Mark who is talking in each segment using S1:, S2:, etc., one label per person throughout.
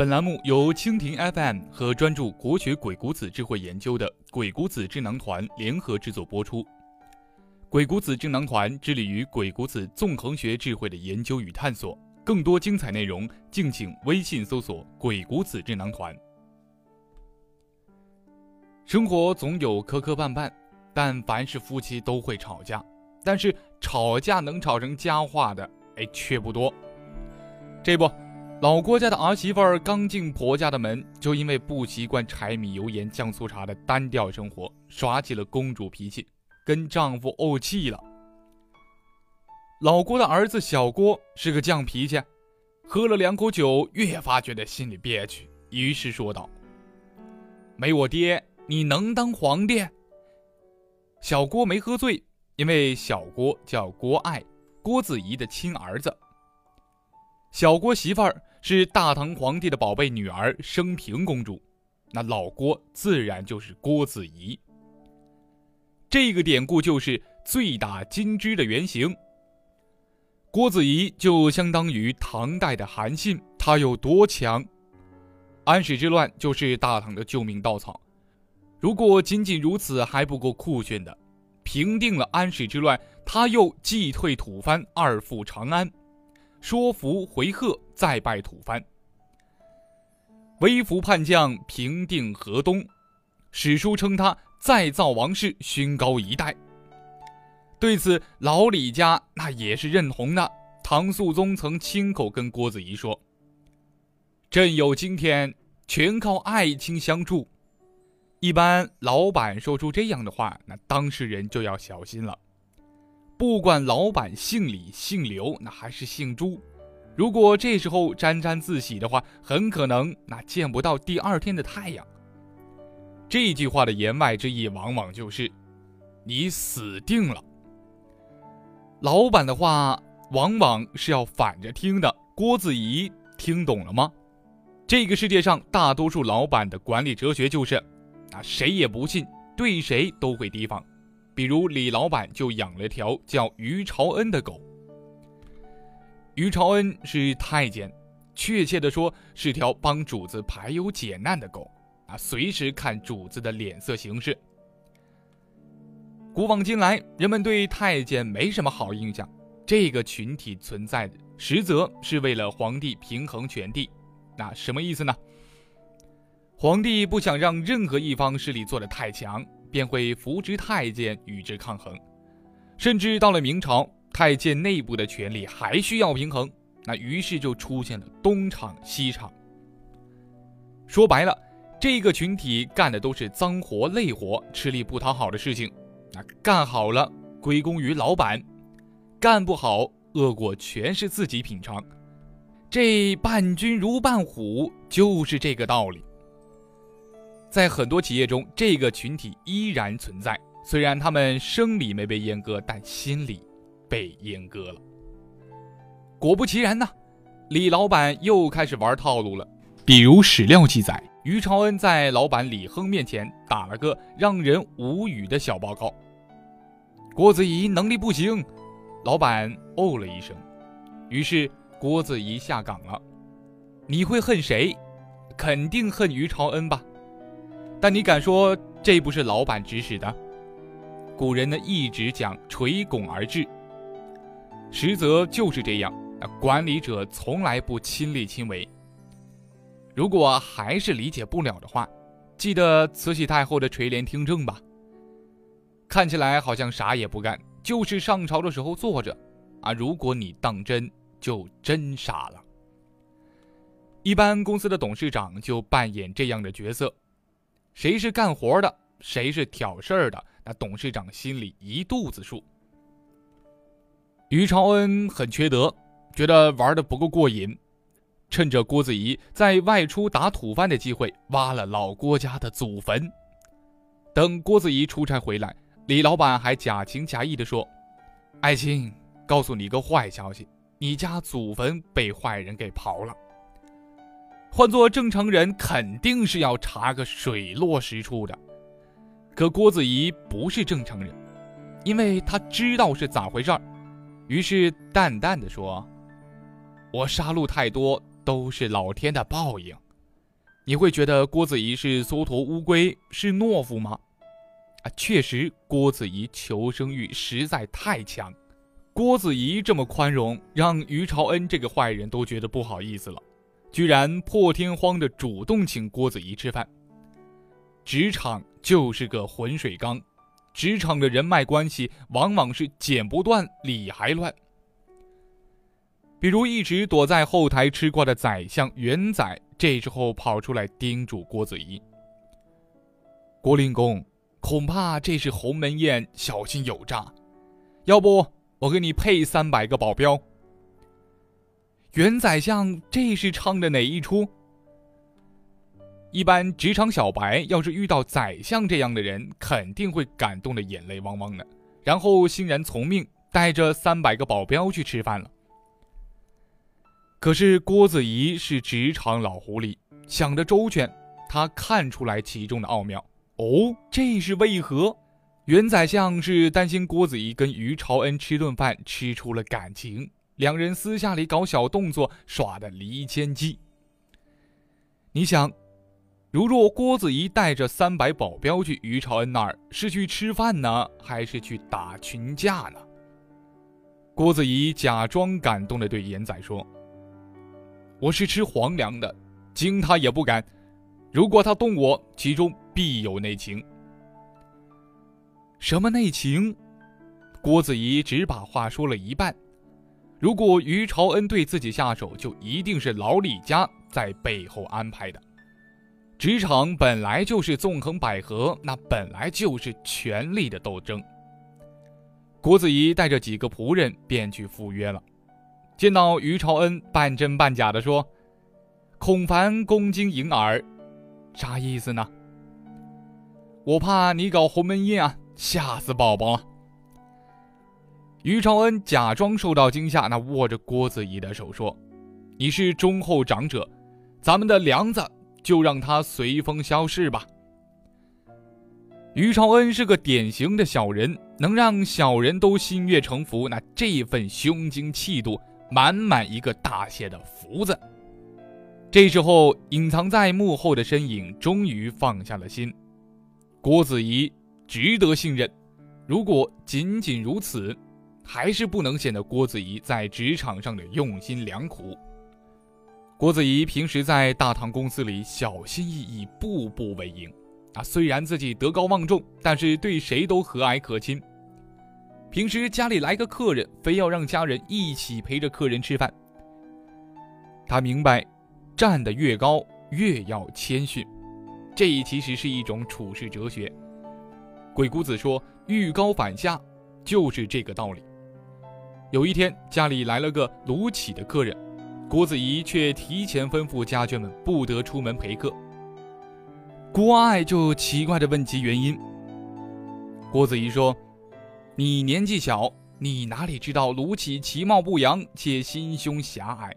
S1: 本栏目由蜻蜓 FM 和专注国学鬼谷子智慧研究的鬼谷子智囊团联合制作播出。鬼谷子智囊团致力于鬼谷子纵横学智慧的研究与探索。更多精彩内容，敬请微信搜索“鬼谷子智囊团”。生活总有磕磕绊绊，但凡是夫妻都会吵架，但是吵架能吵成佳话的，哎，却不多。这不，老郭家的儿媳妇儿刚进婆家的门，就因为不习惯柴米油盐酱醋茶的单调生活，耍起了公主脾气，跟丈夫怄气了。老郭的儿子小郭是个犟脾气，喝了两口酒，越发觉得心里憋屈，于是说道：“没我爹，你能当皇帝？”小郭没喝醉，因为小郭叫郭爱，郭子仪的亲儿子。小郭媳妇儿是大唐皇帝的宝贝女儿升平公主，那老郭自然就是郭子仪。这个典故就是醉打金枝的原型。郭子仪就相当于唐代的韩信，他有多强？安史之乱就是大唐的救命稻草。如果仅仅如此还不够酷炫的，平定了安史之乱，他又击退吐蕃，二赴长安，说服回纥，再拜吐蕃，微服叛将，平定河东。史书称他再造王室，勋高一代。对此，老李家那也是认同的。唐肃宗曾亲口跟郭子仪说：“朕有今天，全靠爱卿相助。”一般老板说出这样的话，那当事人就要小心了。不管老板姓李、姓刘，那还是姓朱，如果这时候沾沾自喜的话，很可能那见不到第二天的太阳。这句话的言外之意，往往就是你死定了。老板的话往往是要反着听的。郭子仪听懂了吗？这个世界上大多数老板的管理哲学就是，啊，谁也不信，对谁都会提防。比如李老板就养了条叫于朝恩的狗。于朝恩是太监，确切的说是条帮主子排忧解难的狗，啊，随时看主子的脸色行事。古往今来，人们对太监没什么好印象。这个群体存在的，实则是为了皇帝平衡权力。那什么意思呢？皇帝不想让任何一方势力做得太强，便会扶植太监与之抗衡。甚至到了明朝，太监内部的权力还需要平衡，那于是就出现了东厂西厂。说白了，这个群体干的都是脏活累活、吃力不讨好的事情。那干好了归功于老板，干不好恶果全是自己品尝。这伴君如伴虎就是这个道理。在很多企业中，这个群体依然存在，虽然他们生理没被阉割，但心理被阉割了。果不其然呢，李老板又开始玩套路了。比如史料记载。于朝恩在老板李亨面前打了个让人无语的小报告。郭子仪能力不行，老板哦了一声，于是郭子仪下岗了。你会恨谁？肯定恨于朝恩吧？但你敢说这不是老板指使的？古人呢一直讲垂拱而治，实则就是这样。管理者从来不亲力亲为。如果还是理解不了的话，记得慈禧太后的垂帘听政吧。看起来好像啥也不干，就是上朝的时候坐着，啊，如果你当真，就真傻了。一般公司的董事长就扮演这样的角色，谁是干活的，谁是挑事儿的，那董事长心里一肚子数。于朝恩很缺德，觉得玩的不够过瘾。趁着郭子仪在外出打土饭的机会，挖了老郭家的祖坟。等郭子仪出差回来，李老板还假情假意地说：“爱卿，告诉你个坏消息，你家祖坟被坏人给刨了。”换做正常人，肯定是要查个水落石出的。可郭子仪不是正常人，因为他知道是咋回事儿，于是淡淡的说：“我杀戮太多。”都是老天的报应，你会觉得郭子仪是缩头乌龟，是懦夫吗？啊，确实，郭子仪求生欲实在太强。郭子仪这么宽容，让于朝恩这个坏人都觉得不好意思了，居然破天荒的主动请郭子仪吃饭。职场就是个浑水缸，职场的人脉关系往往是剪不断，理还乱。比如一直躲在后台吃瓜的宰相元宰。这时候跑出来叮嘱郭子仪：“郭令公，恐怕这是鸿门宴，小心有诈。要不我给你配三百个保镖。”元宰相这是唱的哪一出？一般职场小白要是遇到宰相这样的人，肯定会感动的眼泪汪汪的，然后欣然从命，带着三百个保镖去吃饭了。可是郭子仪是职场老狐狸，想得周全，他看出来其中的奥妙。哦，这是为何？原宰相是担心郭子仪跟于朝恩吃顿饭吃出了感情，两人私下里搞小动作，耍的离间计。你想，如若郭子仪带着三百保镖去于朝恩那儿，是去吃饭呢，还是去打群架呢？郭子仪假装感动的对严仔说。我是吃皇粮的，惊他也不敢。如果他动我，其中必有内情。什么内情？郭子仪只把话说了一半。如果于朝恩对自己下手，就一定是老李家在背后安排的。职场本来就是纵横捭阖，那本来就是权力的斗争。郭子仪带着几个仆人便去赴约了。见到于朝恩半真半假的说：“孔凡恭敬迎耳，啥意思呢？我怕你搞鸿门宴啊，吓死宝宝了。”于朝恩假装受到惊吓，那握着郭子仪的手说：“你是忠厚长者，咱们的梁子就让他随风消逝吧。”于朝恩是个典型的小人，能让小人都心悦诚服，那这份胸襟气度。满满一个大写的福字。这时候，隐藏在幕后的身影终于放下了心。郭子仪值得信任。如果仅仅如此，还是不能显得郭子仪在职场上的用心良苦。郭子仪平时在大唐公司里小心翼翼，步步为营。啊，虽然自己德高望重，但是对谁都和蔼可亲。平时家里来个客人，非要让家人一起陪着客人吃饭。他明白，站得越高越要谦逊，这其实是一种处世哲学。鬼谷子说“欲高反下”，就是这个道理。有一天，家里来了个卢杞的客人，郭子仪却提前吩咐家眷们不得出门陪客。郭爱就奇怪地问其原因。郭子仪说。你年纪小，你哪里知道卢杞其貌不扬且心胸狭隘？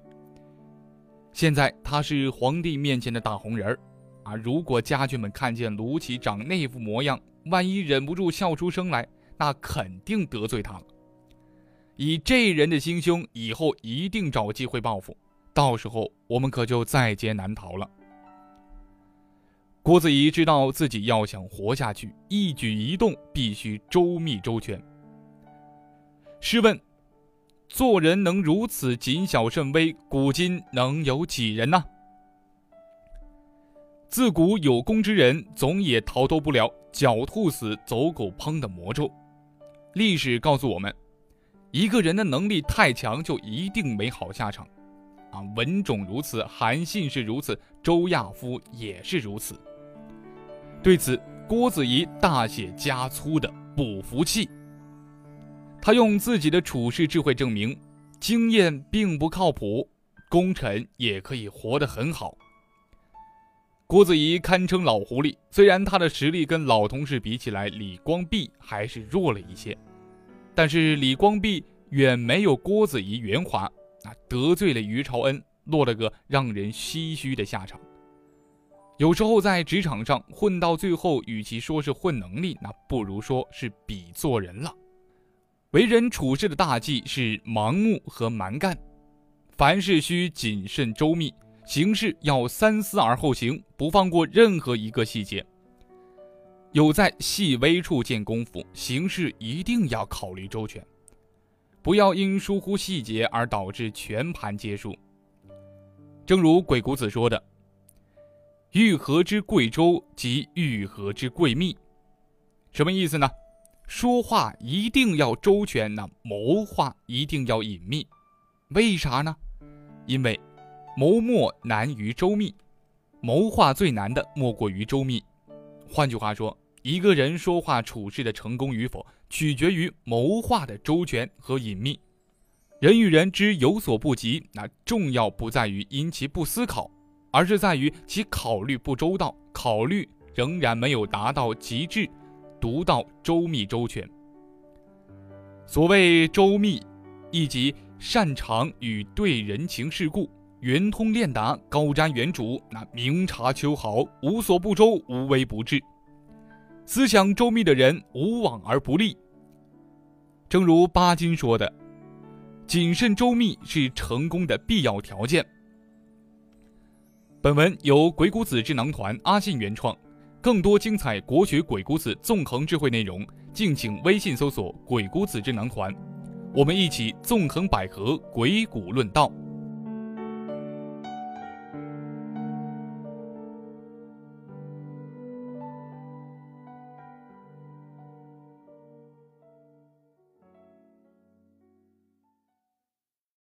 S1: 现在他是皇帝面前的大红人儿，啊！如果家眷们看见卢杞长那副模样，万一忍不住笑出声来，那肯定得罪他了。以这人的心胸，以后一定找机会报复，到时候我们可就在劫难逃了。郭子仪知道自己要想活下去，一举一动必须周密周全。试问，做人能如此谨小慎微，古今能有几人呢？自古有功之人，总也逃脱不了“狡兔死，走狗烹”的魔咒。历史告诉我们，一个人的能力太强，就一定没好下场。啊，文种如此，韩信是如此，周亚夫也是如此。对此，郭子仪大写加粗的不服气。他用自己的处世智慧证明，经验并不靠谱，功臣也可以活得很好。郭子仪堪称老狐狸，虽然他的实力跟老同事比起来，李光弼还是弱了一些，但是李光弼远没有郭子仪圆滑，啊，得罪了于朝恩，落了个让人唏嘘的下场。有时候在职场上混到最后，与其说是混能力，那不如说是比做人了。为人处事的大忌是盲目和蛮干，凡事需谨慎周密，行事要三思而后行，不放过任何一个细节。有在细微处见功夫，行事一定要考虑周全，不要因疏忽细节而导致全盘皆输。正如鬼谷子说的：“欲合之贵周，即欲合之贵密。”什么意思呢？说话一定要周全，那谋划一定要隐秘。为啥呢？因为。谋莫难于周密，谋划最难的莫过于周密。换句话说，一个人说话处事的成功与否，取决于谋划的周全和隐秘。人与人之有所不及，那重要不在于因其不思考，而是在于其考虑不周到，考虑仍然没有达到极致，独到周密周全。所谓周密，亦即擅长与对人情世故。圆通练达，高瞻远瞩，那明察秋毫，无所不周，无微不至。思想周密的人，无往而不利。正如巴金说的：“谨慎周密是成功的必要条件。”本文由鬼谷子智囊团阿信原创，更多精彩国学鬼谷子纵横智慧内容，敬请微信搜索“鬼谷子智囊团”，我们一起纵横捭阖，鬼谷论道。